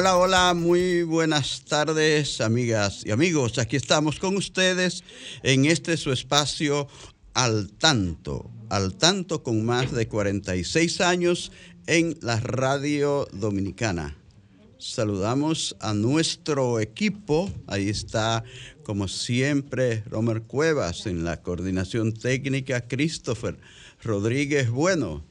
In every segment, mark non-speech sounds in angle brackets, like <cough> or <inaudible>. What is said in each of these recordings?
Hola, hola, muy buenas tardes, amigas y amigos. Aquí estamos con ustedes en este su espacio al tanto, al tanto con más de 46 años en la radio dominicana. Saludamos a nuestro equipo. Ahí está, como siempre, Romer Cuevas en la coordinación técnica, Christopher Rodríguez Bueno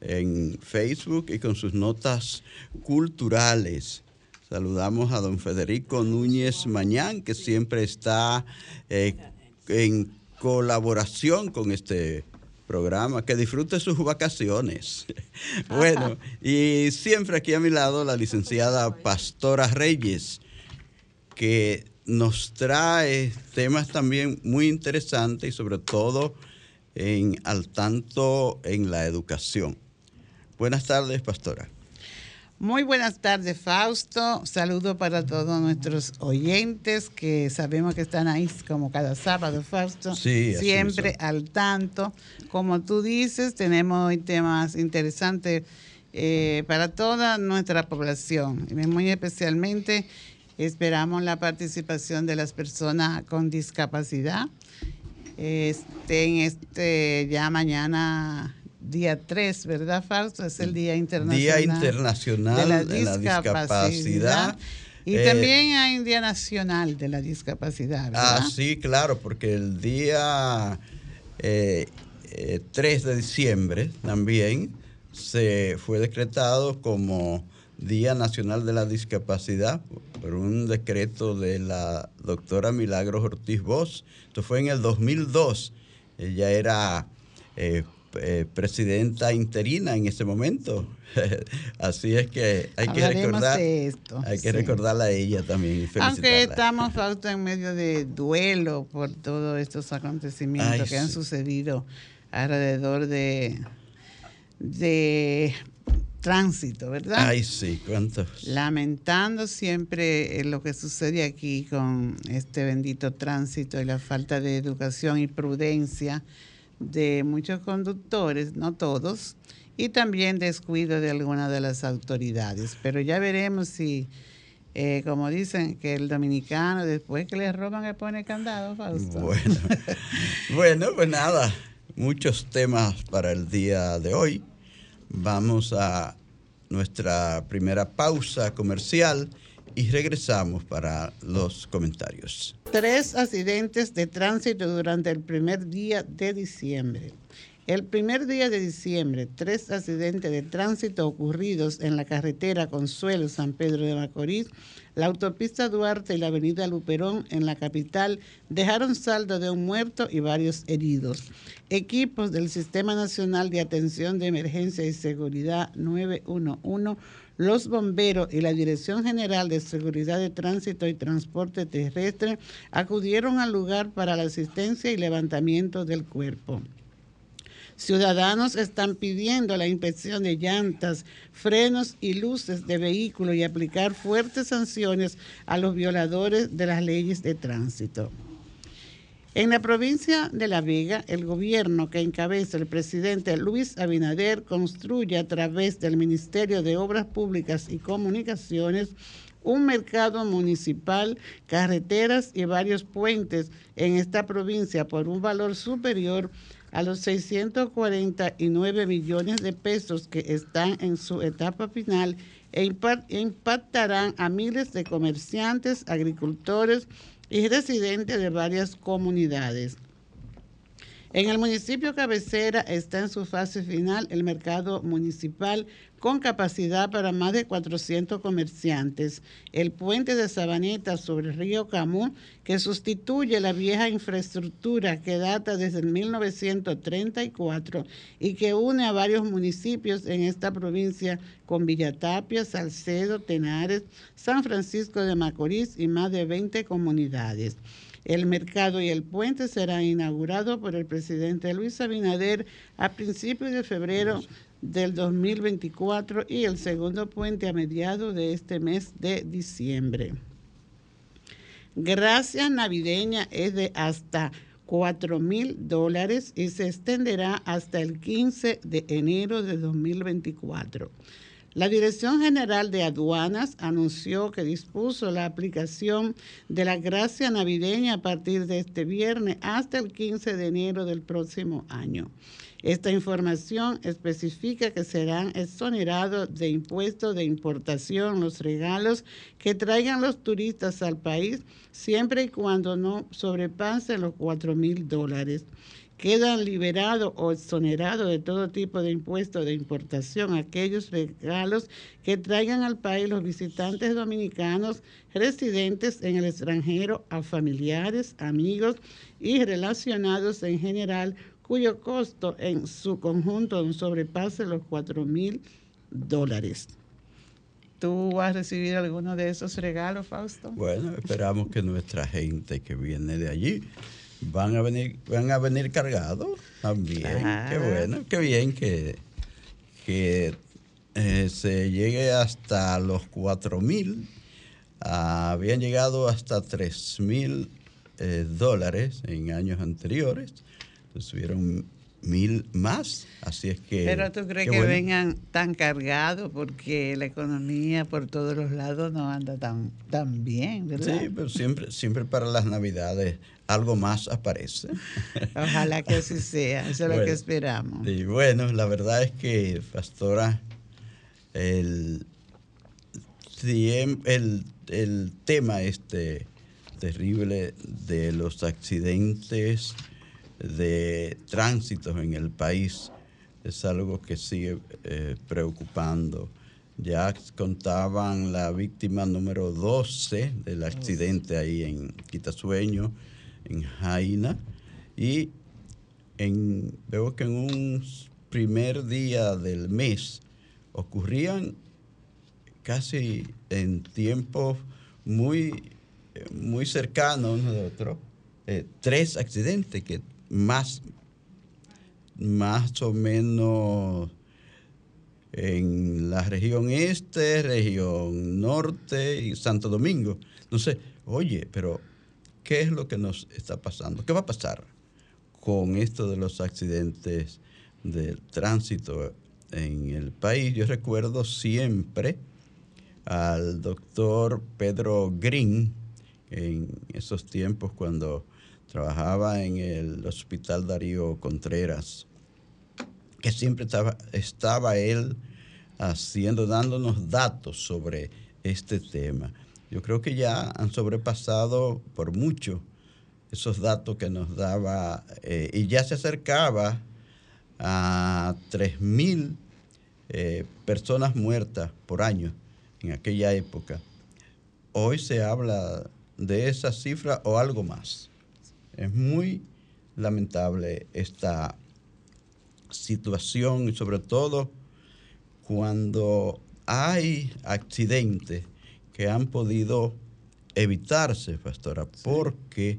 en Facebook y con sus notas culturales. Saludamos a don Federico Núñez Mañán, que siempre está eh, en colaboración con este programa. Que disfrute sus vacaciones. <laughs> bueno, y siempre aquí a mi lado la licenciada Pastora Reyes, que nos trae temas también muy interesantes y sobre todo en, al tanto en la educación. Buenas tardes, pastora. Muy buenas tardes, Fausto. Saludo para todos nuestros oyentes que sabemos que están ahí como cada sábado, Fausto. Sí, Siempre al tanto. Como tú dices, tenemos hoy temas interesantes eh, para toda nuestra población. Muy especialmente esperamos la participación de las personas con discapacidad. Este, en este ya mañana día 3, ¿verdad, Fausto? Es el Día Internacional, día internacional de, la discapacidad. Y eh, también hay un Día Nacional de la Discapacidad, ¿verdad? Ah, sí, claro, porque el día 3 eh, eh, de diciembre también se fue decretado como Día Nacional de la Discapacidad por un decreto de la doctora Milagros Ortiz Bosch. Esto fue en el 2002. Ella era eh, presidenta interina en ese momento. <laughs> Así es que hay que recordar, hay que recordarla a ella también. Aunque estamos en medio de duelo por todos estos acontecimientos que han sucedido alrededor de, de tránsito, ¿verdad? Ay, sí, cuántos. Lamentando siempre lo que sucede aquí con este bendito tránsito y la falta de educación y prudencia de muchos conductores, no todos, y también descuido de algunas de las autoridades. Pero ya veremos si, eh, como dicen, que el dominicano después que le roban le pone candado, Fausto. Bueno, <laughs> bueno, pues nada, muchos temas para el día de hoy. Vamos a nuestra primera pausa comercial y regresamos para los comentarios. Tres accidentes de tránsito durante el primer día de diciembre. El primer día de diciembre, tres accidentes de tránsito ocurridos en la carretera Consuelo San Pedro de Macorís, la autopista Duarte y la avenida Luperón en la capital dejaron saldo de un muerto y varios heridos. Equipos del Sistema Nacional de Atención de Emergencia y Seguridad 911 los bomberos y la Dirección General de Seguridad de Tránsito y Transporte Terrestre acudieron al lugar para la asistencia y levantamiento del cuerpo. Ciudadanos están pidiendo la inspección de llantas, frenos y luces de vehículos y aplicar fuertes sanciones a los violadores de las leyes de tránsito. En la provincia de La Vega, el gobierno que encabeza el presidente Luis Abinader construye a través del Ministerio de Obras Públicas y Comunicaciones un mercado municipal, carreteras y varios puentes en esta provincia por un valor superior a los 649 millones de pesos que están en su etapa final e impactarán a miles de comerciantes, agricultores, y residentes de varias comunidades. En el municipio cabecera está en su fase final el mercado municipal con capacidad para más de 400 comerciantes. El puente de Sabaneta sobre el río Camú, que sustituye la vieja infraestructura que data desde el 1934 y que une a varios municipios en esta provincia con Villatapia, Salcedo, Tenares, San Francisco de Macorís y más de 20 comunidades. El mercado y el puente serán inaugurados por el presidente Luis Abinader a principios de febrero del 2024 y el segundo puente a mediados de este mes de diciembre. Gracias navideña es de hasta 4 mil dólares y se extenderá hasta el 15 de enero de 2024. La Dirección General de Aduanas anunció que dispuso la aplicación de la gracia navideña a partir de este viernes hasta el 15 de enero del próximo año. Esta información especifica que serán exonerados de impuestos de importación los regalos que traigan los turistas al país siempre y cuando no sobrepasen los 4 mil dólares quedan liberados o exonerados de todo tipo de impuestos de importación aquellos regalos que traigan al país los visitantes dominicanos residentes en el extranjero a familiares, amigos y relacionados en general cuyo costo en su conjunto no sobrepase los 4 mil dólares. ¿Tú has recibido alguno de esos regalos, Fausto? Bueno, esperamos que nuestra gente que viene de allí van a venir, van a venir cargados también. Qué bueno, qué bien que, que eh, se llegue hasta los 4 mil. habían llegado hasta 3 mil eh, dólares en años anteriores. Subieron mil más. Así es que. Pero tú crees que vengan tan cargados porque la economía por todos los lados no anda tan, tan bien, ¿verdad? Sí, pero siempre, siempre para las Navidades algo más aparece. <laughs> Ojalá que así sea, eso es lo que esperamos. Y bueno, la verdad es que, Pastora, el, el, el tema este terrible de los accidentes de tránsito en el país es algo que sigue eh, preocupando. Ya contaban la víctima número 12 del accidente ahí en Quitasueño, en Jaina, y en, veo que en un primer día del mes ocurrían casi en tiempos muy, muy cercanos uno de otro, eh, tres accidentes que más, más o menos en la región este, región norte y Santo Domingo. Entonces, oye, pero ¿qué es lo que nos está pasando? ¿Qué va a pasar con esto de los accidentes de tránsito en el país? Yo recuerdo siempre al doctor Pedro Green en esos tiempos cuando trabajaba en el Hospital Darío Contreras, que siempre estaba, él haciendo, dándonos datos sobre este tema. Yo creo que ya han sobrepasado por mucho esos datos que nos daba eh, y ya se acercaba a 3.000 eh, personas muertas por año en aquella época. Hoy se habla de esa cifra o algo más. Es muy lamentable esta situación y sobre todo cuando hay accidentes que han podido evitarse, pastora, porque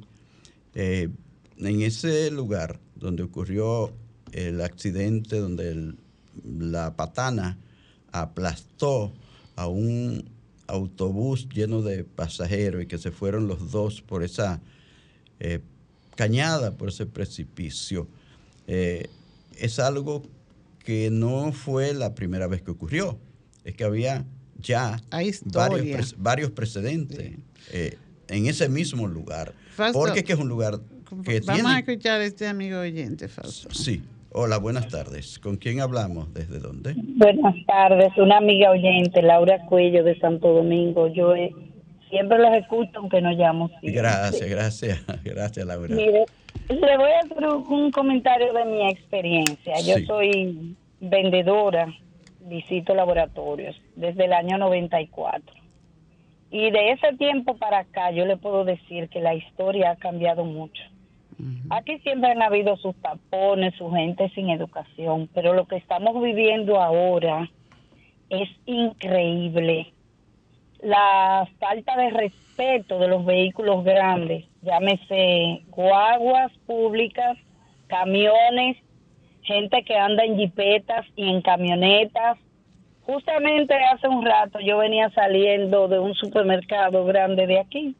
eh, en ese lugar donde ocurrió el accidente, donde la patana aplastó a un autobús lleno de pasajeros y que se fueron los dos por esa eh, cañada por ese precipicio. Eh, es algo que no fue la primera vez que ocurrió, es que había ya varios, varios, precedentes eh, en ese mismo lugar. porque es que es un lugar que Vamos a escuchar a este amigo oyente, Fausto. Sí. Hola, buenas tardes. ¿Con quién hablamos? ¿Desde dónde? Buenas tardes. Una amiga oyente, Laura Cuello de Santo Domingo. Yo he siempre los escucho aunque no llamo. Gracias, gracias, <laughs> gracias Laura. Mire, le voy a hacer un comentario de mi experiencia. Yo soy vendedora, visito laboratorios desde el año 94. Y de ese tiempo para acá yo le puedo decir que la historia ha cambiado mucho. Aquí siempre han habido sus tapones, su gente sin educación, pero lo que estamos viviendo ahora es increíble. La falta de respeto de los vehículos grandes, llámese guaguas públicas, camiones, gente que anda en jipetas y en camionetas. Justamente hace un rato yo venía saliendo de un supermercado grande de aquí.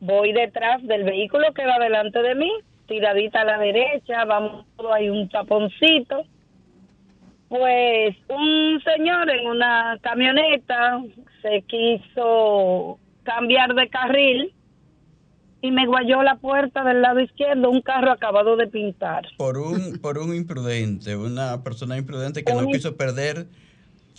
Voy detrás del vehículo que va delante de mí, tiradita a la derecha, vamos, hay un taponcito. Pues un señor en una camioneta se quiso cambiar de carril y me guayó la puerta del lado izquierdo un carro acabado de pintar. Por un, por un imprudente, una persona imprudente que no quiso perder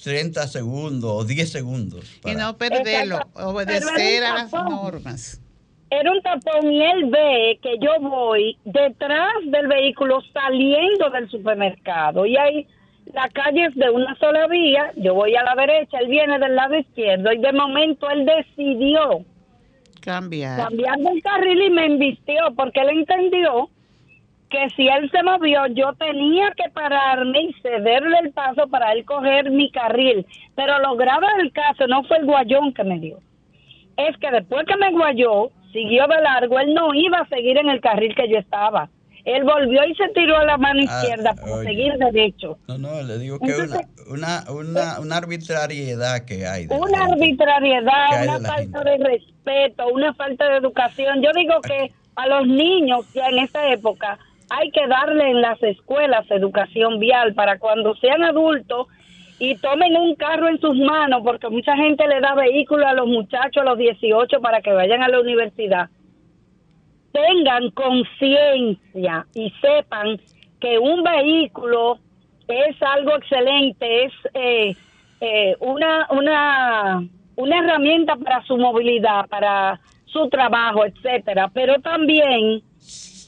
30 segundos o 10 segundos. Y no perderlo, obedecer a las normas. Era un tapón y él ve que yo voy detrás del vehículo saliendo del supermercado y ahí la calle es de una sola vía, yo voy a la derecha, él viene del lado izquierdo y de momento él decidió Cambiar. Cambiando el carril y me invistió porque él entendió que si él se movió yo tenía que pararme y cederle el paso para él coger mi carril. Pero lo grave del caso no fue el guayón que me dio. Es que después que me guayó, siguió de largo, él no iba a seguir en el carril que yo estaba. Él volvió y se tiró a la mano ah, izquierda para seguir derecho. No, no, le digo que una, una, una, una, arbitrariedad que hay. una arbitrariedad, una falta de respeto, una falta de educación. Yo digo que a los niños ya en esta época hay que darle en las escuelas educación vial para cuando sean adultos y tomen un carro en sus manos, porque mucha gente le da vehículo a los muchachos a los 18 para que vayan a la universidad tengan conciencia y sepan que un vehículo es algo excelente, es eh, eh, una, una, una herramienta para su movilidad, para su trabajo, etcétera, pero también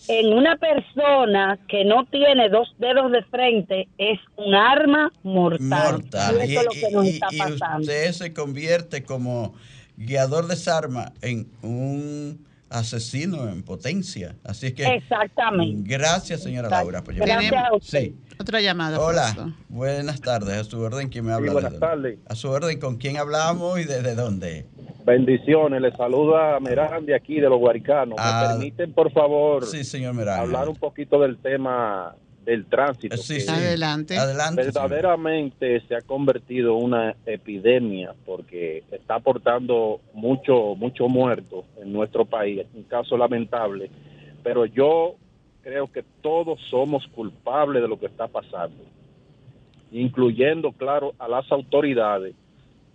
en una persona que no tiene dos dedos de frente es un arma mortal. Y eso es lo que nos está pasando. usted se convierte como guiador de esa arma en un asesino en potencia. Así que. Exactamente. Gracias, señora Laura. Gracias sí. Otra llamada. Hola. Buenas tardes. A su orden, ¿quién me habla? buenas tardes. A su orden, ¿con quién hablamos y desde dónde? Bendiciones. Le saluda Merán de aquí, de los Guaricanos. ¿Me ah, permiten, por favor, sí, señor Merán. hablar un poquito del tema del tránsito. Sí, Adelante. Adelante. Verdaderamente se ha convertido en una epidemia porque está aportando mucho, mucho muerto en nuestro país. Es un caso lamentable, pero yo creo que todos somos culpables de lo que está pasando, incluyendo, claro, a las autoridades,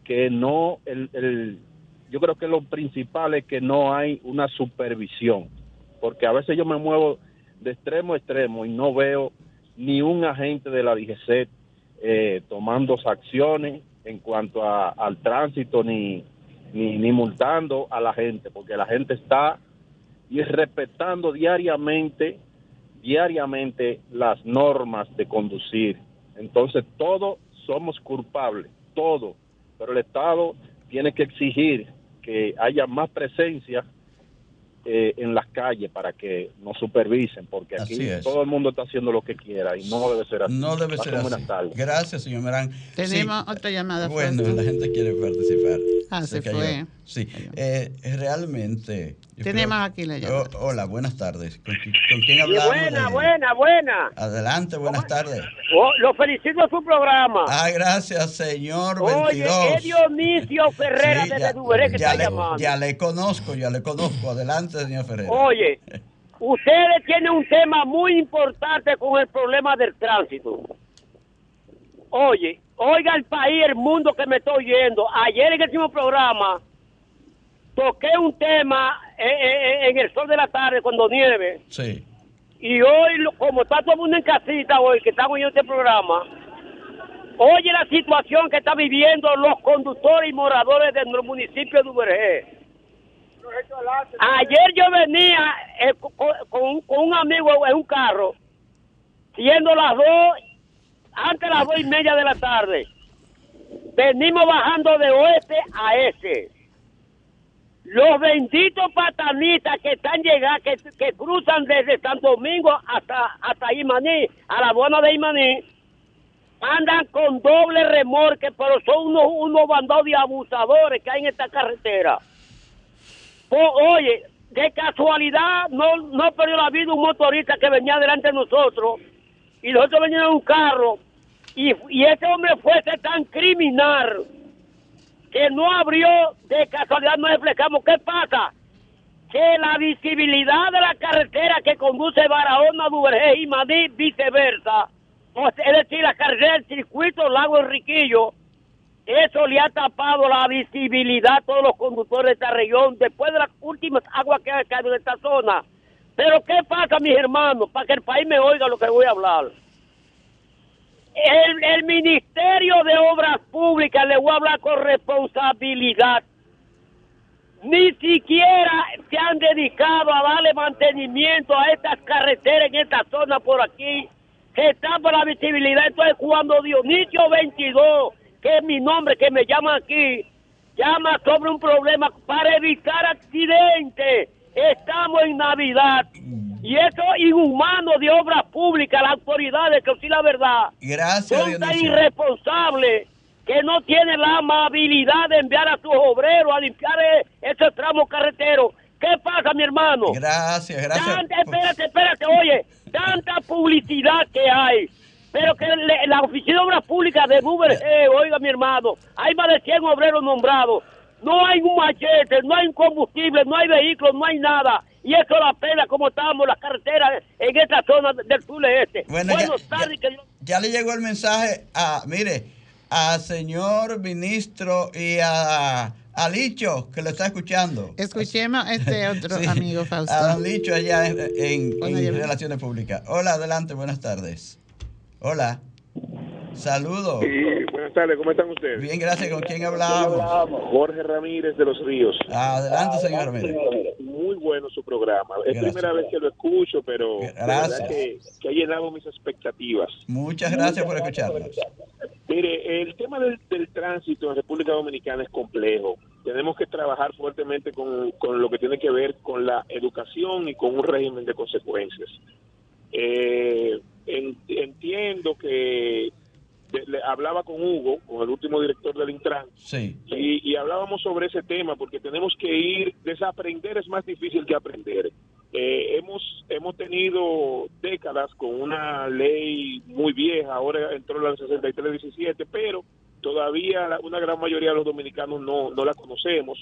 que no, el, el, yo creo que lo principal es que no hay una supervisión, porque a veces yo me muevo de extremo a extremo y no veo ni un agente de la DGC eh, tomando acciones en cuanto a, al tránsito ni, ni, multando a la gente, porque la gente está respetando diariamente, diariamente las normas de conducir. Entonces todos somos culpables, todos, pero el Estado tiene que exigir que haya más presencia eh, en las calles para que nos supervisen, porque aquí todo el mundo está haciendo lo que quiera y no debe ser así. No debe ser así. Gracias, señor Merán. Tenemos otra llamada. Bueno, la gente quiere participar. Ah, se, fue. Sí, eh, realmente. Tenemos aquí la llamada. hola, buenas tardes. ¿Con, quién hablamos? buena, buena, buena. Adelante, buenas tardes. Oh, lo felicito a su programa. Ah, gracias, señor. Oye, 22. es Dionisio Ferreira de Duveré que está llamando. Ya le conozco, ya le conozco. Adelante, señor Ferreira. Oye, ustedes tienen un tema muy importante con el problema del tránsito. Oye, oiga el país, el mundo que me estoy oyendo. Ayer en el último programa toqué un tema en, el sol de la tarde cuando nieve. Sí. Y hoy, como está todo el mundo en casita hoy, que estamos oyendo este programa, Oye la situación que están viviendo los conductores y moradores del municipio de Uberge. Ayer yo venía eh, con, un amigo en un carro, siendo las dos, antes las dos y media de la tarde. Venimos bajando de oeste a este. Los benditos patanistas que están llegando, que, que cruzan desde Santo Domingo hasta, hasta Imaní, a la buena de Imaní, andan con doble remorque, pero son unos, unos bandados de abusadores que hay en esta carretera. oye, de casualidad no, no perdió la vida un motorista que venía delante de nosotros y nosotros veníamos en un carro y, y ese hombre fuese tan criminal que no abrió de casualidad, no explicamos qué pasa. Que la visibilidad de la carretera que conduce Barahona, Duvergé y Madrid, viceversa, es decir, la carretera del circuito Lago Enriquillo, eso le ha tapado la visibilidad a todos los conductores de esta región después de las últimas aguas que ha caído en esta zona. Pero ¿qué pasa, mis hermanos? Para que el país me oiga lo que voy a hablar. El, el Ministerio de Obras Públicas, le voy a hablar con responsabilidad, ni siquiera se han dedicado a darle mantenimiento a estas carreteras en esta zona por aquí que está por la visibilidad. Entonces, cuando Dionisio 22, que es mi nombre, que me llama aquí, llama sobre un problema para evitar accidentes, estamos en Navidad. Y eso inhumano de obras públicas, las autoridades, que sí la verdad, Gracias, son tan irresponsables que no tienen la amabilidad de enviar a sus obreros a limpiar e-, esos tramos carreteros ¿Qué pasa, mi hermano? Gracias, gracias. espérate, espérate, oye, tanta publicidad que hay. Pero que la Oficina de Obras Públicas de Uber, eh, oiga, mi hermano, hay más de 100 obreros nombrados. No hay un machete, no hay un combustible, no hay vehículos, no hay nada. Y eso la pena como estamos las carreteras en esta zona del sur este. Bueno, ya, le llegó el mensaje a, mire, al señor ministro y a a Licho, que lo está escuchando. Escuchemos a este <laughs> otro amigo Fausto. A Licho allá en, Relaciones Públicas. Hola, adelante, buenas tardes. Hola. Saludos. Sí, buenas tardes, ¿cómo están ustedes? Bien, gracias. ¿Con quién hablamos? Jorge Ramírez de Los Ríos. Adelante, señor Ramírez. Muy bueno su programa. Es primera vez que lo escucho, pero gracias. Que, que, ha llenado mis expectativas. Muchas gracias por escucharnos. Mire, el tema del, tránsito en República Dominicana es complejo. Tenemos que trabajar fuertemente con, lo que tiene que ver con la educación y con un régimen de consecuencias. Eh, entiendo que le, hablaba con Hugo, con el último director del Intran, sí. y, hablábamos sobre ese tema porque tenemos que ir, desaprender es más difícil que aprender. Eh, hemos hemos tenido décadas con una ley muy vieja, ahora entró la 6317, pero todavía una gran mayoría de los dominicanos no, no la conocemos.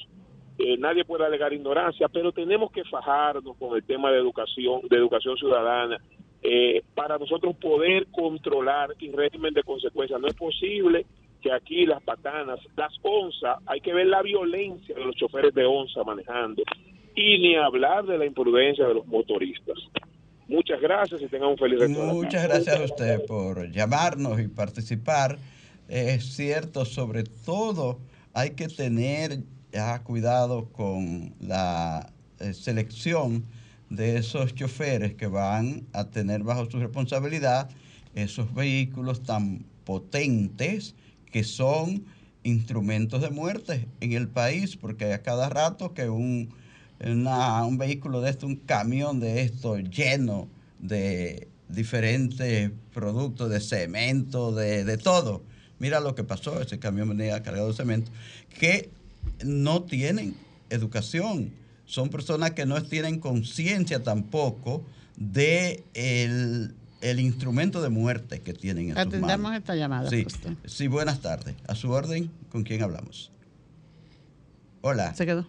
Eh, nadie puede alegar ignorancia, pero tenemos que fajarnos con el tema de educación, de educación ciudadana, eh, para nosotros poder controlar el régimen de consecuencias. No es posible que aquí las patanas, las onzas, hay que ver la violencia de los choferes de onza manejando y ni hablar de la imprudencia de los motoristas. Muchas gracias y tengan un feliz resto. Muchas gracias a usted por llamarnos y participar. Es cierto, sobre todo hay que tener ya cuidado con la eh, selección de esos choferes que van a tener bajo su responsabilidad esos vehículos tan potentes que son instrumentos de muerte en el país, porque a cada rato que un, un vehículo de esto, un camión de esto lleno de diferentes productos, de cemento, de, de todo. Mira lo que pasó, ese camión venía cargado de cemento, que no tienen educación son personas que no tienen conciencia tampoco de el, instrumento de muerte que tienen en Atendamos sus manos. esta llamada. Sí, sí, buenas tardes. A su orden, ¿con quién hablamos? Hola. Se quedó.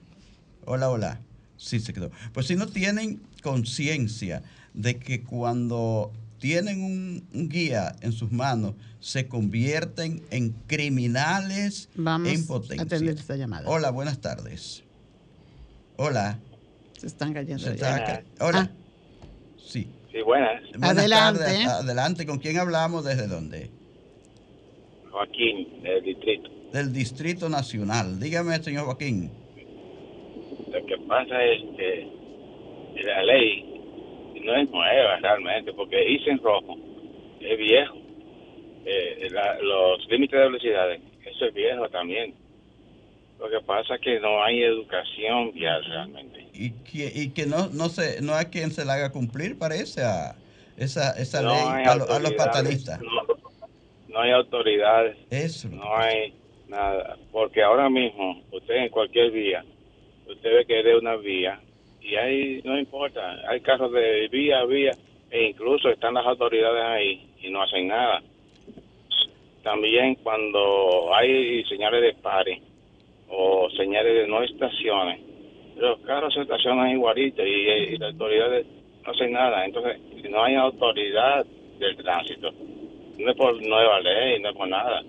Hola, hola. Sí, se quedó. Pues si no tienen conciencia de que cuando tienen un, guía en sus manos, se convierten en criminales Vamos en potencia. A atender esta llamada. Hola, buenas tardes. Hola. Se están cayendo. Hola. Ah. Sí. Sí, buenas. Adelante. Adelante. ¿Con quién hablamos? ¿Desde dónde? Joaquín, del distrito. Del Distrito Nacional. Dígame, señor Joaquín. Lo que pasa es que la ley no es nueva realmente, porque hice en rojo es viejo. Eh, los límites de velocidades, eso es viejo también. Lo que pasa es que no hay educación vial realmente. Y que, y que no, no, se, no hay quien se la haga cumplir, parece, a esa, esa ley a, los patanistas. No, hay autoridades. Eso. No hay nada. Porque ahora mismo, usted en cualquier vía, usted ve que es de una vía y ahí no importa, hay carros de vía a vía e incluso están las autoridades ahí y no hacen nada. También cuando hay señales de pare o señales de no estaciones, los carros se estacionan igualitos y, las autoridades no hacen nada. Entonces, si no hay autoridad del tránsito, no es por nueva ley, no es por nada,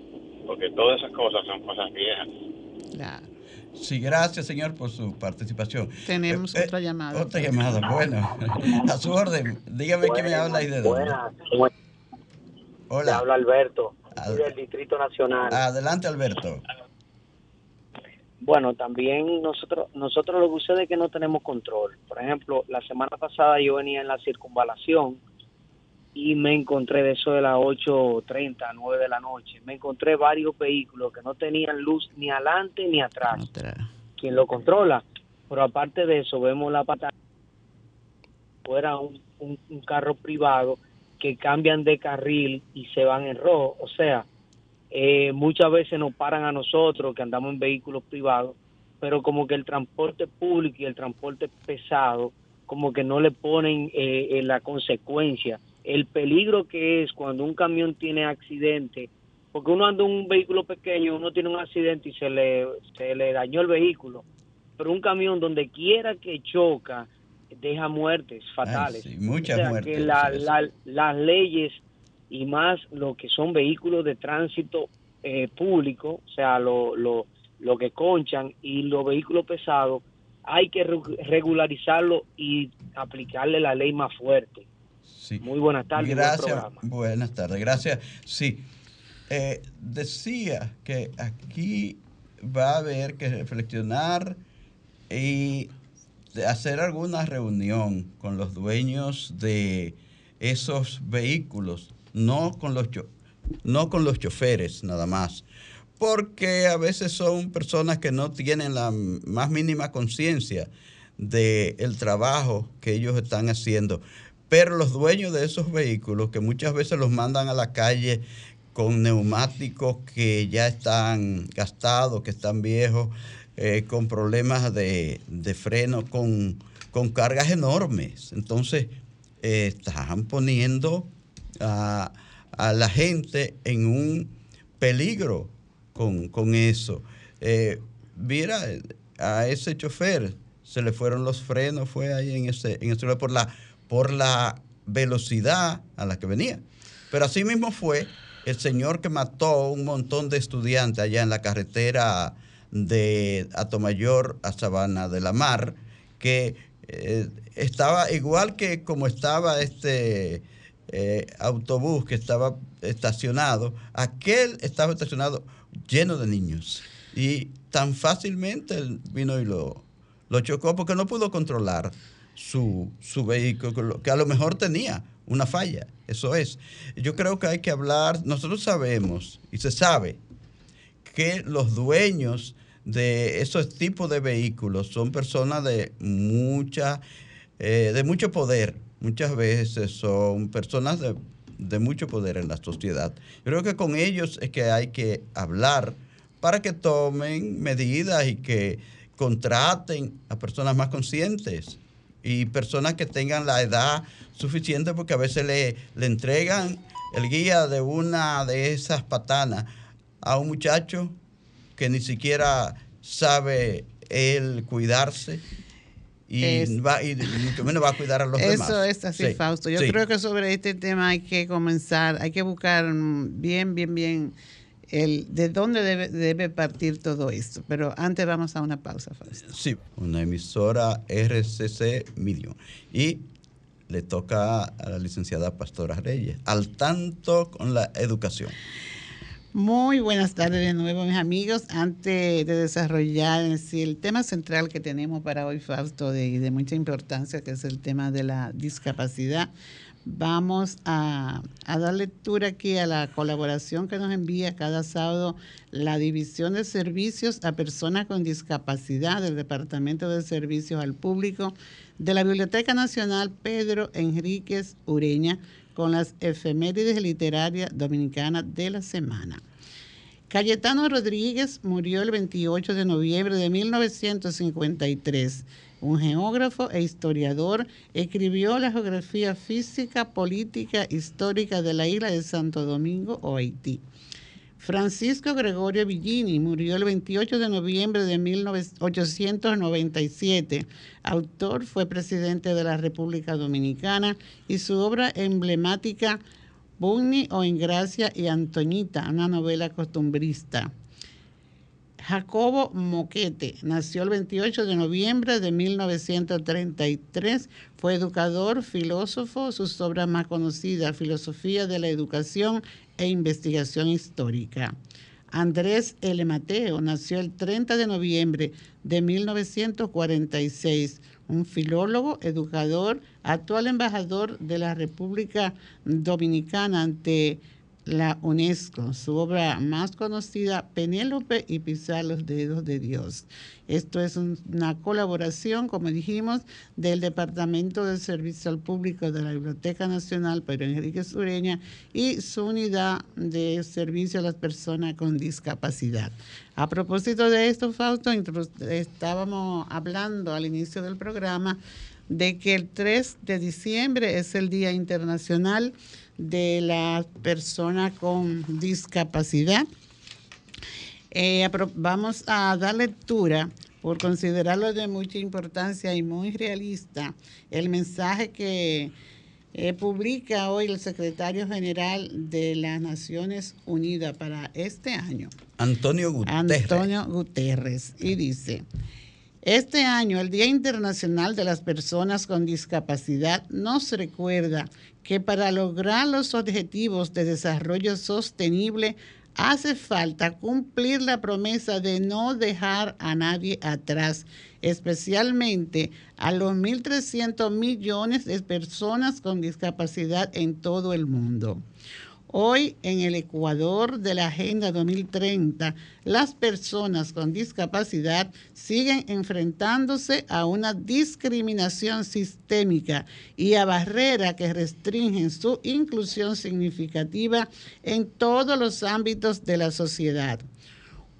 porque todas esas cosas son cosas viejas. Sí, gracias, señor, por su participación. Tenemos eh, otra eh, llamada. Otra llamada, bueno. <laughs> A su orden. Dígame quién me habla y de dónde. Buenas. Hola. habla Alberto, del Distrito Nacional. Adelante, Alberto. Bueno, también nosotros, nosotros lo que sucede es que no tenemos control. Por ejemplo, la semana pasada yo venía en la circunvalación y me encontré de eso de las 8.30, 9 de la noche, me encontré varios vehículos que no tenían luz ni adelante ni atrás. ¿Quién lo controla? Pero aparte de eso, vemos la patada fuera un, un, carro privado que cambian de carril y se van en rojo. O sea, eh, muchas veces nos paran a nosotros que andamos en vehículos privados, pero como que el transporte público y el transporte pesado, como que no le ponen eh, la consecuencia el peligro que es cuando un camión tiene accidente, porque uno anda en un vehículo pequeño, uno tiene un accidente y se le, se le dañó el vehículo, pero un camión donde quiera que choca, deja muertes fatales. muchas muertes. Que las leyes y más lo que son vehículos de tránsito eh, público, o sea, lo, lo, lo que conchan y los vehículos pesados, hay que regularizarlo y aplicarle la ley más fuerte. Muy buenas tardes. Gracias. Buenas tardes. Gracias. Sí. Eh, decía que aquí va a haber que reflexionar y hacer alguna reunión con los dueños de esos vehículos, no con los, no con los choferes nada más, porque a veces son personas que no tienen la más mínima conciencia del trabajo que ellos están haciendo. Pero los dueños de esos vehículos, que muchas veces los mandan a la calle con neumáticos que ya están gastados, que están viejos, eh, con problemas de, freno, con, cargas enormes. Entonces, eh, están poniendo a, la gente en un peligro con, eso. Eh, mira, a ese chofer se le fueron los frenos, fue ahí en ese, en ese por la por la velocidad a la que venía. Pero así mismo fue el señor que mató un montón de estudiantes allá en la carretera de Atomayor a Sabana de la Mar, que eh, estaba igual que como estaba este eh, autobús que estaba estacionado, aquel estaba estacionado lleno de niños. Y tan fácilmente vino y lo, lo chocó porque no pudo controlar su, su vehículo, que a lo mejor tenía una falla. Eso es. Yo creo que hay que hablar, nosotros sabemos y se sabe que los dueños de esos tipos de vehículos son personas de mucha, eh, de mucho poder. Muchas veces son personas de, mucho poder en la sociedad. Yo creo que con ellos es que hay que hablar para que tomen medidas y que contraten a personas más conscientes y personas que tengan la edad suficiente porque a veces le, le entregan el guía de una de esas patanas a un muchacho que ni siquiera sabe él cuidarse y, va, y mucho menos va a cuidar a los demás. Eso es así, Fausto. Yo creo que sobre este tema hay que comenzar, hay que buscar bien, bien, bien el, de dónde debe, partir todo esto. Pero antes vamos a una pausa, Sí, una emisora RCC Medium. Y le toca a la licenciada Pastora Reyes, al tanto con la educación. Muy buenas tardes de nuevo, mis amigos. Antes de desarrollar el tema central que tenemos para hoy, Fausto, de, de mucha importancia, que es el tema de la discapacidad, vamos a, a, dar lectura aquí a la colaboración que nos envía cada sábado la División de Servicios a Personas con Discapacidad del Departamento de Servicios al Público de la Biblioteca Nacional Pedro Enríquez Ureña con las efemérides literarias dominicanas de la semana. Cayetano Rodríguez murió el 28 de noviembre de 1953. Un geógrafo e historiador escribió la geografía física, política, histórica de la isla de Santo Domingo o Haití. Francisco Gregorio Villini murió el 28 de noviembre de 1897. Autor fue presidente de la República Dominicana y su obra emblemática Bunny o Gracia y Antoñita, una novela costumbrista. Jacobo Moquete nació el 28 de noviembre de 1933. Fue educador, filósofo. Sus obras más conocidas, Filosofía de la Educación e Investigación Histórica. Andrés L. Mateo nació el 30 de noviembre de 1946, un filólogo, educador, actual embajador de la República Dominicana ante la UNESCO, su obra más conocida, Penélope y Pisar los Dedos de Dios. Esto es una colaboración, como dijimos, del Departamento de Servicio al Público de la Biblioteca Nacional Pedro Enrique Sureña y su unidad de servicio a las personas con discapacidad. A propósito de esto, Fausto, estábamos hablando al inicio del programa de que el 3 de diciembre es el Día Internacional de las personas con discapacidad. Eh, vamos a dar lectura, por considerarlo de mucha importancia y muy realista, el mensaje que eh, publica hoy el secretario general de las Naciones Unidas para este año. Antonio Guterres. Antonio Guterres. Y dice, este año, el Día Internacional de las Personas con Discapacidad nos recuerda que para lograr los objetivos de desarrollo sostenible hace falta cumplir la promesa de no dejar a nadie atrás, especialmente a los 1.300 millones de personas con discapacidad en todo el mundo. Hoy en el Ecuador de la Agenda 2030, las personas con discapacidad siguen enfrentándose a una discriminación sistémica y a barreras que restringen su inclusión significativa en todos los ámbitos de la sociedad.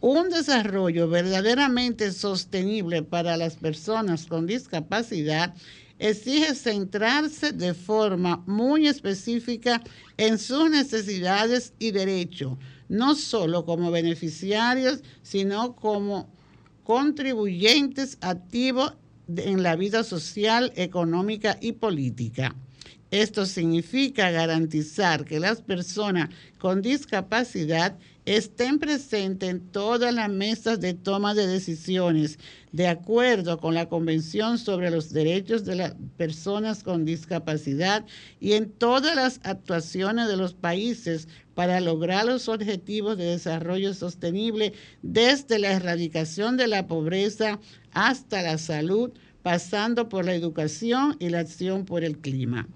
Un desarrollo verdaderamente sostenible para las personas con discapacidad exige centrarse de forma muy específica en sus necesidades y derechos, no solo como beneficiarios, sino como contribuyentes activos en la vida social, económica y política. Esto significa garantizar que las personas con discapacidad estén presentes en todas las mesas de toma de decisiones, de acuerdo con la Convención sobre los Derechos de las Personas con Discapacidad y en todas las actuaciones de los países para lograr los objetivos de desarrollo sostenible, desde la erradicación de la pobreza hasta la salud, pasando por la educación y la acción por el clima.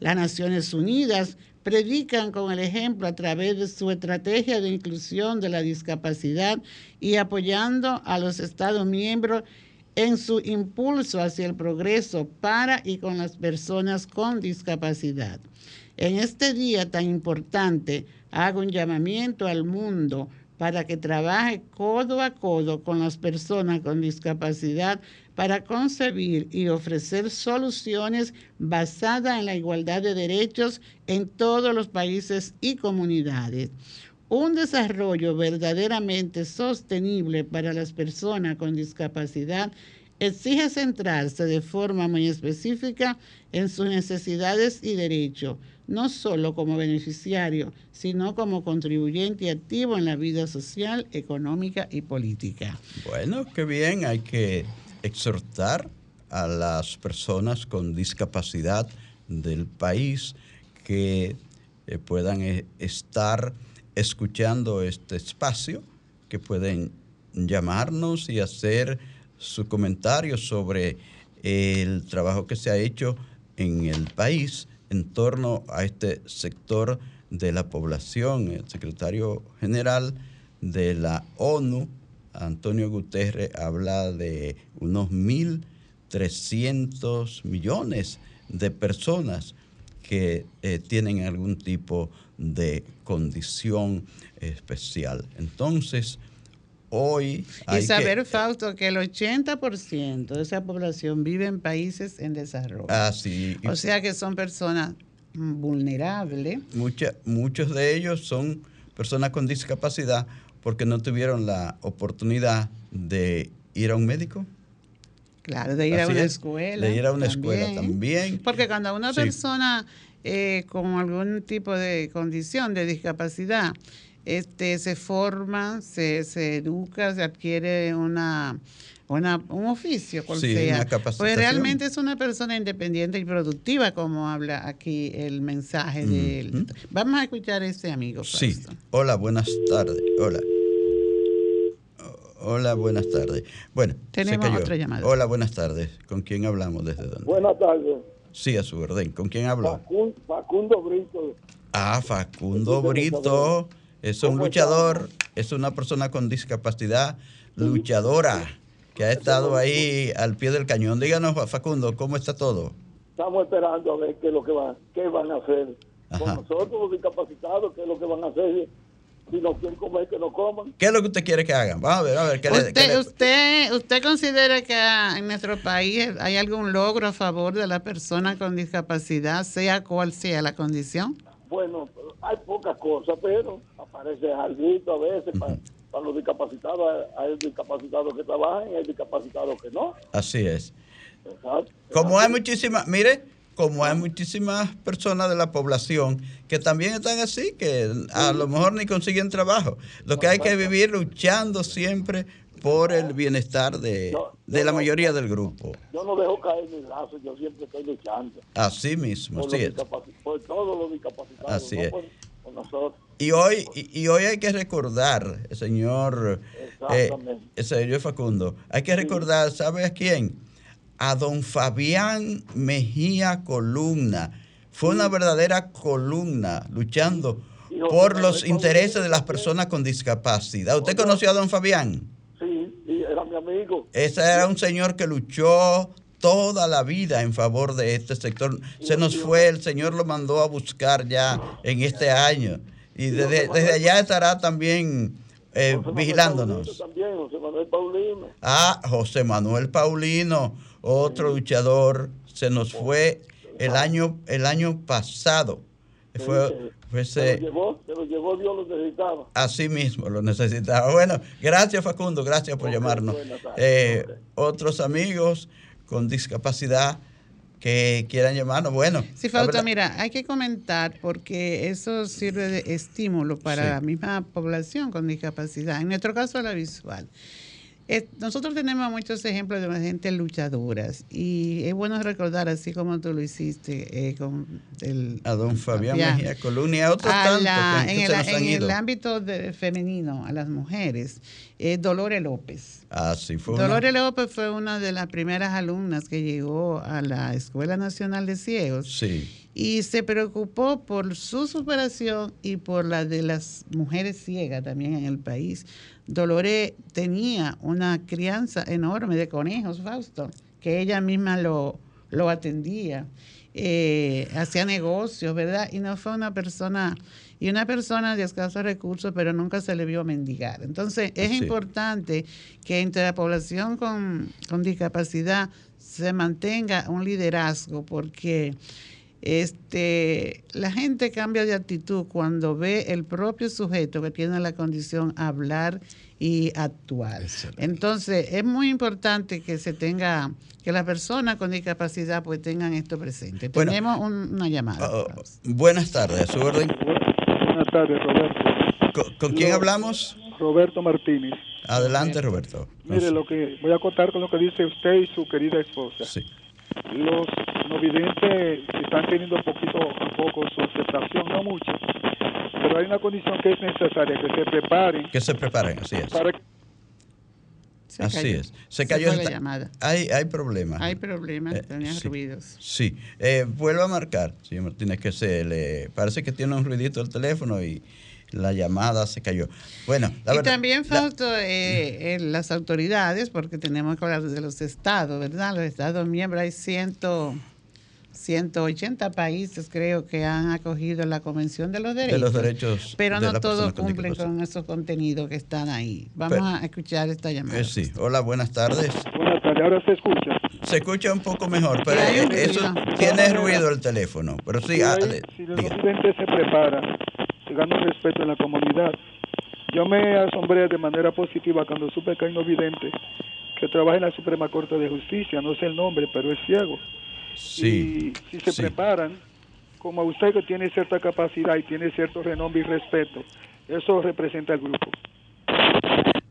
Las Naciones Unidas predican con el ejemplo a través de su estrategia de inclusión de la discapacidad y apoyando a los Estados miembros en su impulso hacia el progreso para y con las personas con discapacidad. En este día tan importante, hago un llamamiento al mundo para que trabaje codo a codo con las personas con discapacidad para concebir y ofrecer soluciones basadas en la igualdad de derechos en todos los países y comunidades. Un desarrollo verdaderamente sostenible para las personas con discapacidad exige centrarse de forma muy específica en sus necesidades y derechos, no solo como beneficiario, sino como contribuyente activo en la vida social, económica y política. Bueno, qué bien, hay que exhortar a las personas con discapacidad del país que eh, puedan eh, estar escuchando este espacio, que pueden llamarnos y hacer su comentario sobre el trabajo que se ha hecho en el país en torno a este sector de la población. El secretario general de la ONU, Antonio Guterres, habla de unos 1.300 millones de personas que eh, tienen algún tipo de condición especial. Entonces, hoy... y saber, Fausto, que el 80% de esa población vive en países en desarrollo. Ah, sí. O sea que son personas vulnerables. muchos de ellos son personas con discapacidad porque no tuvieron la oportunidad de ir a un médico. Claro, de ir a una escuela. De ir a una escuela también. Porque cuando una persona eh, con algún tipo de condición de discapacidad este, se forma, se, se educa, se adquiere una, una, un oficio, cual sea. Pues realmente es una persona independiente y productiva, como habla aquí el mensaje de él. Vamos a escuchar a este amigo. Sí. Hola, buenas tardes. Hola. Hola, buenas tardes. Bueno, tenemos otra llamada. Hola, buenas tardes. ¿Con quién hablamos? ¿Desde dónde? Buenas tardes. Sí, a su orden. ¿Con quién hablo? Facundo Brito. Ah, Facundo Brito. Es un luchador, es una persona con discapacidad, luchadora, que ha estado ahí al pie del cañón. Díganos, Facundo, ¿cómo está todo? Estamos esperando a ver qué es lo que van, qué van a hacer. Con nosotros los discapacitados, qué es lo que van a hacer si no quieren comer, que no coman. ¿Qué es lo que usted quiere que hagan? Vamos a ver, a ver. ¿qué ¿Usted, usted, ¿Usted considera que en nuestro país hay algún logro a favor de la persona con discapacidad, sea cual sea la condición? Bueno, hay pocas cosas, pero aparece algo a veces para, los discapacitados. Hay discapacitados que trabajan y hay discapacitados que no. Así es. Exacto. Como hay muchísimas, mire, como hay muchísimas personas de la población que también están así, que a lo mejor ni consiguen trabajo. Lo que hay que vivir luchando siempre por el bienestar de, la mayoría del grupo. Yo no dejo caer mi brazo, yo siempre estoy luchando. Así mismo, por, sí por todos los discapacitados, así es. Y hoy, y, hoy hay que recordar, señor, eh, señor Facundo, hay que recordar, ¿sabe a quién? a don Fabián Mejía Columna. Fue una verdadera columna luchando por los intereses de las personas con discapacidad. ¿Usted conoció a don Fabián? Sí, era mi amigo. Ese era un señor que luchó toda la vida en favor de este sector. Se nos fue, el Señor lo mandó a buscar ya en este año. Y desde, desde allá estará también eh, vigilándonos. También, José Manuel Paulino. Ah, José Manuel Paulino otro luchador, se nos fue el año, el año pasado. Fue, se, lo llevó, se lo llevó, Dios lo necesitaba. Así mismo, lo necesitaba. Bueno, gracias Facundo, gracias por llamarnos. Eh, otros amigos con discapacidad que quieran llamarnos, bueno. Sí, Fausto, mira, hay que comentar porque eso sirve de estímulo para la misma población con discapacidad, en nuestro caso la visual nosotros tenemos muchos ejemplos de gente luchadoras y es bueno recordar, así como tú lo hiciste eh, con el... A don Fabián, Mejía Columna y a otros tantos en, el, ámbito femenino, a las mujeres, eh, Dolores López. Ah, sí, fue Dolores López fue una de las primeras alumnas que llegó a la Escuela Nacional de Ciegos. Sí y se preocupó por su superación y por la de las mujeres ciegas también en el país. Dolores tenía una crianza enorme de conejos, Fausto, que ella misma lo, lo atendía, eh, hacía negocios, ¿verdad? Y no fue una persona, y una persona de escasos recursos, pero nunca se le vio mendigar. Entonces, es importante que entre la población con, con discapacidad se mantenga un liderazgo, porque este, la gente cambia de actitud cuando ve el propio sujeto que tiene la condición hablar y actuar. Entonces, es muy importante que se tenga, que las personas con discapacidad pues tengan esto presente. Tenemos una llamada. Oh, oh, buenas tardes, su orden. Buenas tardes, Roberto. ¿Con, quién hablamos? Roberto Martínez. Adelante, Roberto. Mire, lo que voy a contar con lo que dice usted y su querida esposa. Sí. Los no videntes están teniendo poquito a poco su aceptación, no mucho, pero hay una condición que es necesaria, que se preparen. Que se preparen, así es. Para Se así cayó. es. Se Se cayó la esta- llamada. Hay, hay problemas. Hay problemas, Eh, tenían sí. ruidos. Sí, eh, vuelvo a marcar, señor Martínez, que se le parece que tiene un ruidito el teléfono y la llamada se cayó. Bueno, la y verdad, también, Fausto, eh, eh, las autoridades, porque tenemos que hablar de los estados, ¿verdad? Los estados miembros, hay ciento, 180 países, creo, que han acogido la Convención de los de Derechos. los derechos Pero de no todos con cumplen con esos contenidos que están ahí. Vamos Pero- a escuchar esta llamada. Eh, sí, hola, buenas tardes. Buenas tardes, ahora se escucha. Se escucha un poco mejor, pero hay un eso tiene ruido el teléfono. Pero sí, Si, ah, hay- de- si los se preparan, se gana un respeto en la comunidad. Yo me asombré de manera positiva cuando supe que hay un no vidente que trabaja en la Suprema Corte de Justicia, no sé el nombre, pero es ciego. Sí, y si se sí. preparan, como usted que tiene cierta capacidad y tiene cierto renombre y respeto, eso representa al grupo.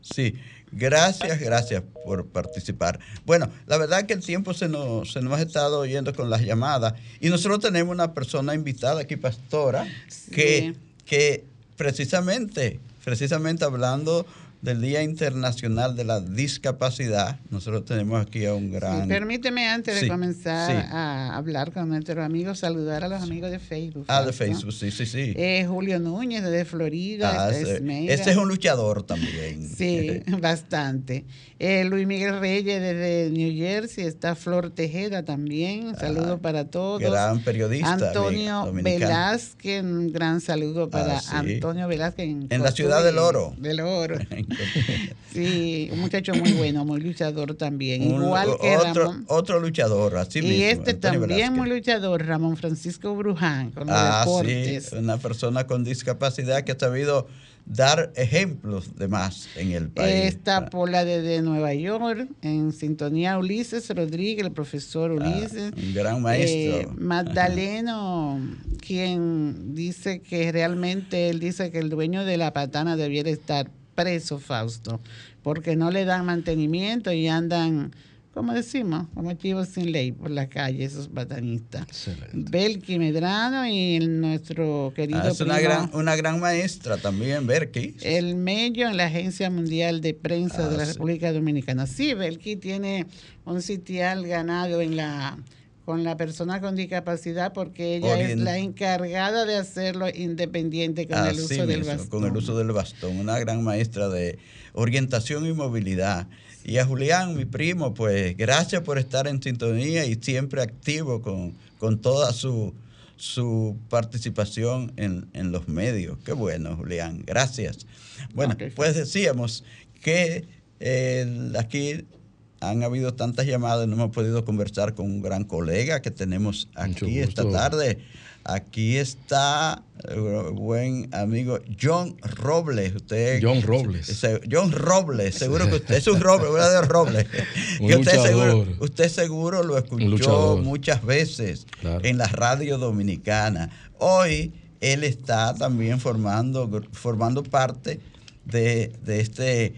Sí, gracias, gracias por participar. Bueno, la verdad que el tiempo se nos, se nos ha estado yendo con las llamadas y nosotros tenemos una persona invitada aquí, pastora, que, que precisamente, precisamente hablando del Día Internacional de la Discapacidad, nosotros tenemos aquí a un gran... Sí, permíteme antes de comenzar sí. a hablar con nuestros amigos, saludar a los amigos de Facebook. Ah, de. Facebook, sí, sí, sí. Eh, Julio Núñez de Florida. Ah, es ese, ese es un luchador también. <laughs> Sí, <laughs> bastante. Eh, Luis Miguel Reyes desde New Jersey, está Flor Tejeda también, saludo para todos. Ah, gran periodista, Antonio. Velázquez, un gran saludo para Ah. Antonio Velázquez. En, En la ciudad del oro. Del oro. <laughs> <laughs> Sí, un muchacho muy bueno, muy luchador también. Un- Igual que otro, Ramón. otro luchador, así mismo. y este Antonio también Velázquez. muy luchador, Ramón Francisco Bruján, con los Ah, deportes. sí, una persona con discapacidad que ha sabido dar ejemplos de más en el país. Ah. Está Pola desde Nueva York, en sintonía Ulises Rodríguez, el profesor Ulises. un gran maestro. Eh, Magdaleno, quien dice que realmente él dice que el dueño de la patana debiera estar preso, Fausto, porque no le dan mantenimiento y andan, como decimos, como chivos sin ley por la calle, esos patanistas. Belki Medrano y el- nuestro querido Ah, es una gran, una gran maestra también, Berky. el Mello en la Agencia Mundial de Prensa de la Ah, sí. República Dominicana. Sí, Belki tiene un sitial ganado en la con la persona con discapacidad porque ella es la encargada de hacerlo independiente con el uso del bastón. con el uso del bastón, una gran maestra de orientación y movilidad. Y a Julián, mi primo, pues gracias por estar en sintonía y siempre activo con, con toda su, su participación en, en los medios. Qué bueno, Julián, gracias. Bueno, pues decíamos que eh, aquí han habido tantas llamadas, no hemos podido conversar con un gran colega que tenemos aquí esta tarde. Aquí está eh, buen amigo John Robles. Usted, John Robles. Se- John Robles, seguro que usted es un Robles, un verdadero Robles. <laughs> Un usted, seguro, usted seguro lo escuchó muchas veces en la radio dominicana. Hoy él está también formando, formando parte de, de este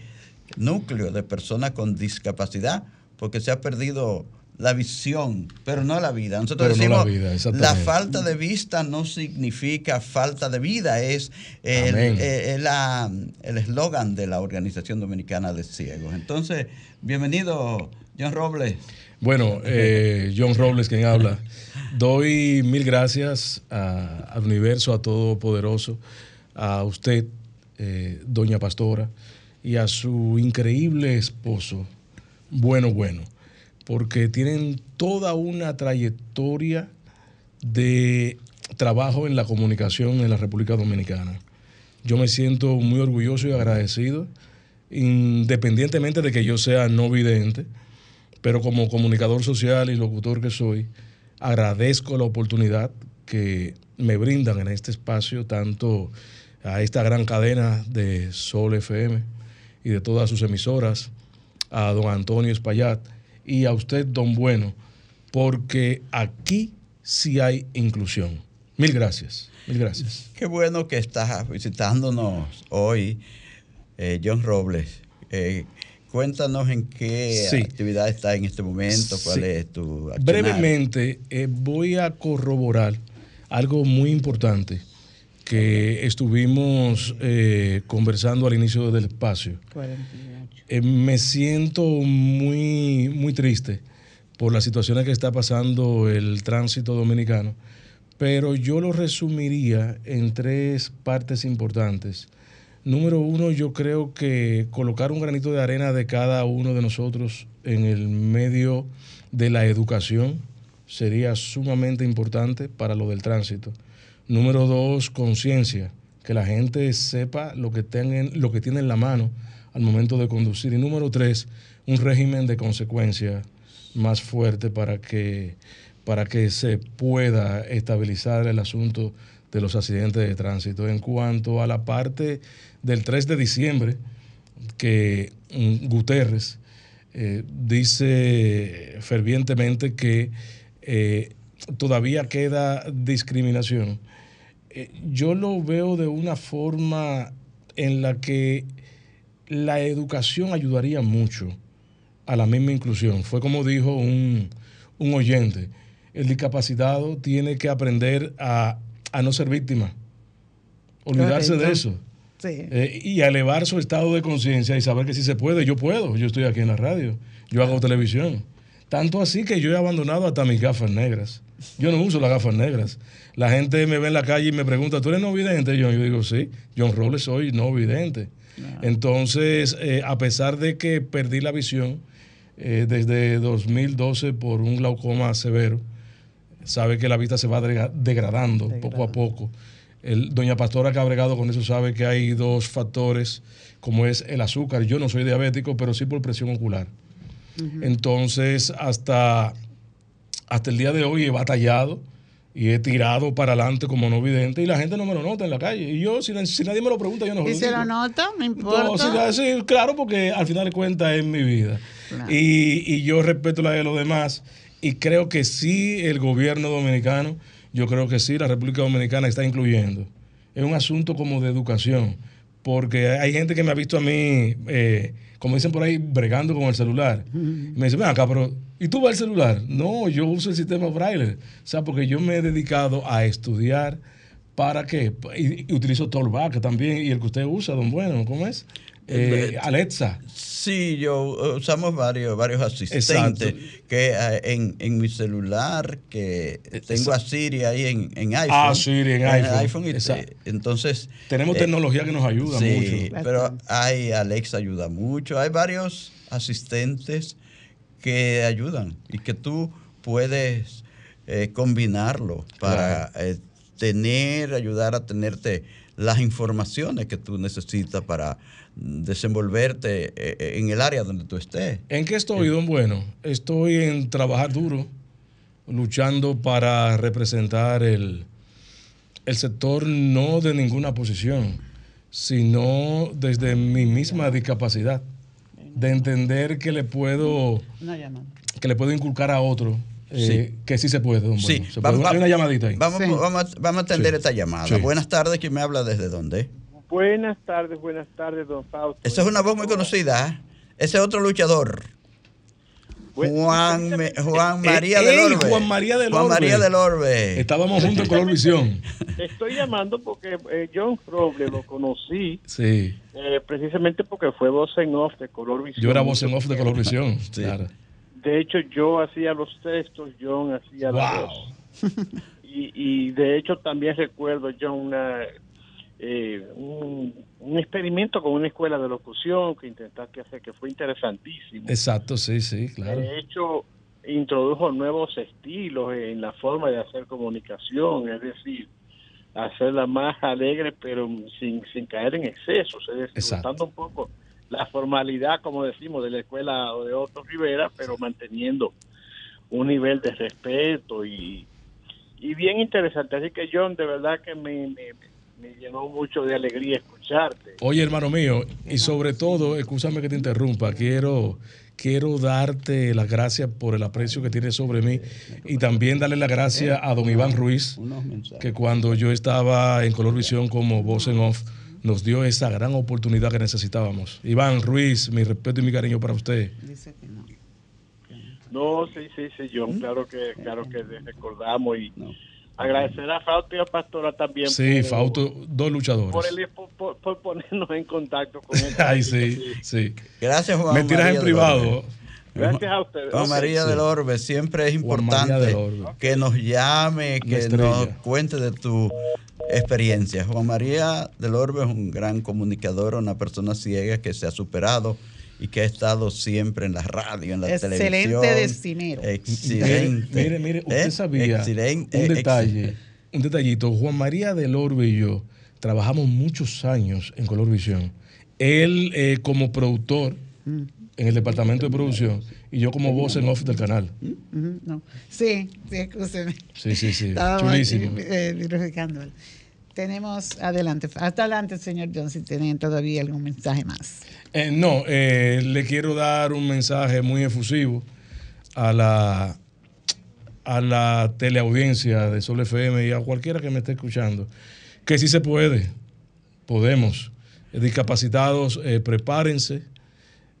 núcleo de personas con discapacidad, porque se ha perdido la visión, pero no la vida. Nosotros Pero no la decimos, vida, la, falta de vista no significa falta de vida, es el Amén. eh, la- el eslogan de la Organización Dominicana de Ciegos. Entonces, bienvenido, John Robles. Bueno, eh, John Robles, quien habla. Doy mil gracias a- al universo, a Todopoderoso, a usted, eh, Doña Pastora, y a su increíble esposo, Bueno Bueno, porque tienen toda una trayectoria de trabajo en la comunicación en la República Dominicana. Yo me siento muy orgulloso y agradecido, independientemente de que yo sea no vidente, pero como comunicador social y locutor que soy, agradezco la oportunidad que me brindan en este espacio, tanto a esta gran cadena de Sol FM y de todas sus emisoras, a don Antonio Espaillat y a usted, don Bueno, porque aquí sí hay inclusión. Mil gracias, mil gracias. Qué bueno que estás visitándonos hoy, eh, John Robles. Eh, Cuéntanos en qué Sí. actividad está en este momento, cuál Sí. es tu accionar. Brevemente, eh, voy a corroborar algo muy importante que estuvimos eh, conversando al inicio del espacio. 48. Eh, me siento muy, muy triste por las situaciones que está pasando el tránsito dominicano, pero yo lo resumiría en tres partes importantes. Número uno, yo creo que colocar un granito de arena de cada uno de nosotros en el medio de la educación sería sumamente importante para lo del tránsito. Número dos, conciencia, que la gente sepa lo que, tengan, lo que tiene en la mano al momento de conducir. Y número tres, un régimen de consecuencia más fuerte para que, para que se pueda estabilizar el asunto de los accidentes de tránsito. En cuanto a la parte del 3 de diciembre, que mm, Guterres eh, dice fervientemente que eh, todavía queda discriminación. Eh, yo lo veo de una forma en la que la educación ayudaría mucho a la misma inclusión. Fue como dijo un, un oyente, el discapacitado tiene que aprender a, a no ser víctima, olvidarse de eso. Sí. Eh, y a elevar su estado de conciencia y saber que si se puede, yo puedo, yo estoy aquí en la radio, yo hago televisión. Tanto así que yo he abandonado hasta mis gafas negras. Yo no uso las gafas negras. La gente me ve en la calle y me pregunta, ¿tú eres no vidente? Yo digo, sí, John Robles soy no vidente. Entonces, eh, a pesar de que perdí la visión eh, desde 2012 por un glaucoma severo, sabe que la vista se va degra- degradando poco a poco. El, doña Pastora que ha bregado con eso sabe que hay dos factores, como es el azúcar. Yo no soy diabético, pero sí por presión ocular. Entonces, hasta, hasta el día de hoy he batallado y he tirado para adelante como no vidente y la gente no me lo nota en la calle. Y yo, si, si nadie me lo pregunta, yo no Y se lo nota, no No, importa. sí, claro, porque al final de cuentas es mi vida. Claro. Y, y yo respeto la de los demás. Y creo que sí, el gobierno dominicano, yo creo que sí, la República Dominicana está incluyendo. Es un asunto como de educación. Porque hay gente que me ha visto a mí, eh, como dicen por ahí, bregando con el celular. Y me dice, ven acá, pero ¿y tú vas al celular? No, yo uso el sistema Braille. O sea, porque yo me he dedicado a estudiar para qué. Y, y utilizo Tolback también, y el que usted usa, don Bueno, ¿cómo es? Eh, Alexa. Sí, yo uh, usamos varios, varios asistentes Exacto. que eh, en, en mi celular, que tengo a Siri ahí en, en iPhone. Ah, Siri en iPhone. y- entonces... Tenemos eh, tecnología que nos ayuda sí, mucho. pero hay Alexa ayuda mucho. Hay varios asistentes que ayudan y que tú puedes eh, combinarlo para eh, tener, ayudar a tenerte las informaciones que tú necesitas para desenvolverte eh, eh, en el área donde tú estés. ¿En qué estoy, don Bueno? Estoy en trabajar duro, luchando para representar el, el sector no de ninguna posición, sino desde mi misma discapacidad, de entender que le puedo, que le puedo inculcar a otro eh, que sí se puede, don Sí, Bueno. Se vamos- puede. Hay una llamadita ahí. Vamos, vamos, a- vamos a atender Sí. esta llamada. Sí. Buenas tardes, ¿quién me habla desde dónde? Buenas tardes, buenas tardes, don Fausto. Esa es una voz muy conocida. ¿eh? Ese es otro luchador. Juan, <laughs> Juan María Eh, del ey, Orbe. Juan María del Juan Orbe. María del Orbe. Estábamos juntos en Color Visión. <laughs> Estoy llamando porque eh, John Roble lo conocí Sí. eh, precisamente porque fue voz en off de Color Visión. Yo era voz en off de Color Visión. <laughs> Claro. De hecho, yo hacía los textos, John hacía la Wow. voz. Y, y de hecho también recuerdo, John, una, eh, un, un experimento con una escuela de locución que intentaste hacer, que fue interesantísimo. Exacto, sí, sí, claro. De hecho, introdujo nuevos estilos en la forma de hacer comunicación, es decir, hacerla más alegre, pero sin, sin caer en excesos, es decir, Exacto. un poco la formalidad, como decimos, de la escuela o de Otto Rivera, pero manteniendo un nivel de respeto y, y bien interesante. Así que, John, de verdad que me, me, me llenó mucho de alegría escucharte. Oye, hermano mío, y sobre todo, escúchame que te interrumpa, quiero, quiero darte las gracias por el aprecio que tienes sobre mí y también darle las gracias a don Iván Ruiz, que cuando yo estaba en Color Visión como voz en off, nos dio esa gran oportunidad que necesitábamos. Iván Ruiz, mi respeto y mi cariño para usted. Dice que no. No, sí, sí, sí, John, claro que, claro que recordamos y agradecer a Fausto y a Pastora también. Sí, por- Fausto, dos luchadores. Por, el- por- por- por ponernos en contacto con <laughs> él. Ay, sí, sí. Gracias, Juan Me tiras María en privado. Gracias a ustedes. Juan. María Sí. del Orbe, siempre es importante que nos llame, que nos cuente de tu experiencia. Juan María del Orbe es un gran comunicador, una persona ciega que se ha superado y que ha estado siempre en la radio, en la Excelente televisión. destinero. Excelente. Mire, mire, usted ¿Eh? sabía Excelente, un detalle, un detallito. Juan María del Orbe y yo trabajamos muchos años en Color Visión. Él eh, como productor Mm. en el departamento de producción y yo como voz en off del canal. No. Sí, sí, escúcheme. Sí, sí, sí. Estábamos Chulísimo. eh. Tenemos, adelante, hasta adelante, señor John, si tienen todavía algún mensaje más. Eh, no, eh, le quiero dar un mensaje muy efusivo a la, a la teleaudiencia de Sol FM y a cualquiera que me esté escuchando, que sí se puede, podemos. Eh, discapacitados, prepárense,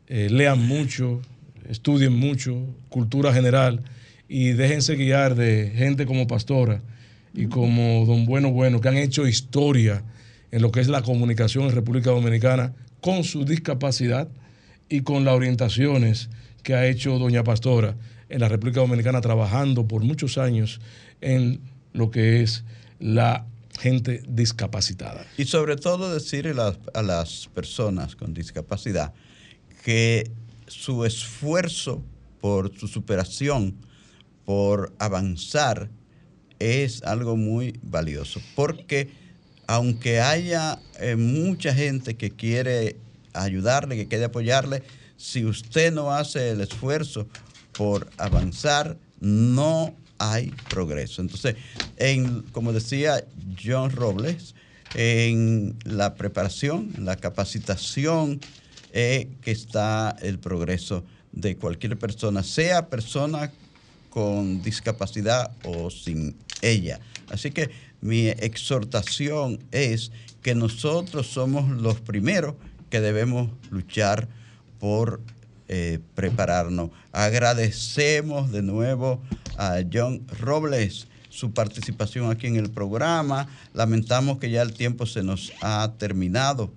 lean mucho, estudien mucho, cultura general y déjense guiar de gente como Pastora y como Don Bueno Bueno, que han hecho historia en lo que es la comunicación en República Dominicana con su discapacidad y con las orientaciones que ha hecho Doña Pastora en la República Dominicana trabajando por muchos años en lo que es la gente discapacitada. Y sobre todo decirle a las, a las personas con discapacidad que su esfuerzo por su superación, por avanzar, es algo muy valioso. Porque aunque haya eh, mucha gente que quiere ayudarle, que quiere apoyarle, si usted no hace el esfuerzo por avanzar, no hay progreso. Entonces, en, como decía John Robles, en la preparación, en la capacitación, eh, que está el progreso de cualquier persona, sea persona con discapacidad o sin ella. Así que mi exhortación es que nosotros somos los primeros que debemos luchar por eh, prepararnos. Agradecemos de nuevo a John Robles su participación aquí en el programa. Lamentamos que ya el tiempo se nos ha terminado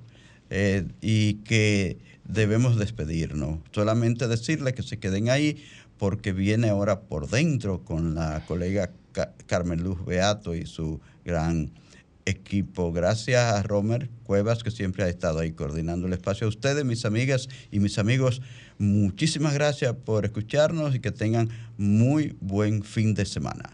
eh, y que debemos despedirnos. Solamente decirle que se queden ahí porque viene ahora por dentro con la colega Ca- Carmen Luz Beato y su gran equipo. Gracias a Romer Cuevas, que siempre ha estado ahí coordinando el espacio. A ustedes, mis amigas y mis amigos, muchísimas gracias por escucharnos y que tengan muy buen fin de semana.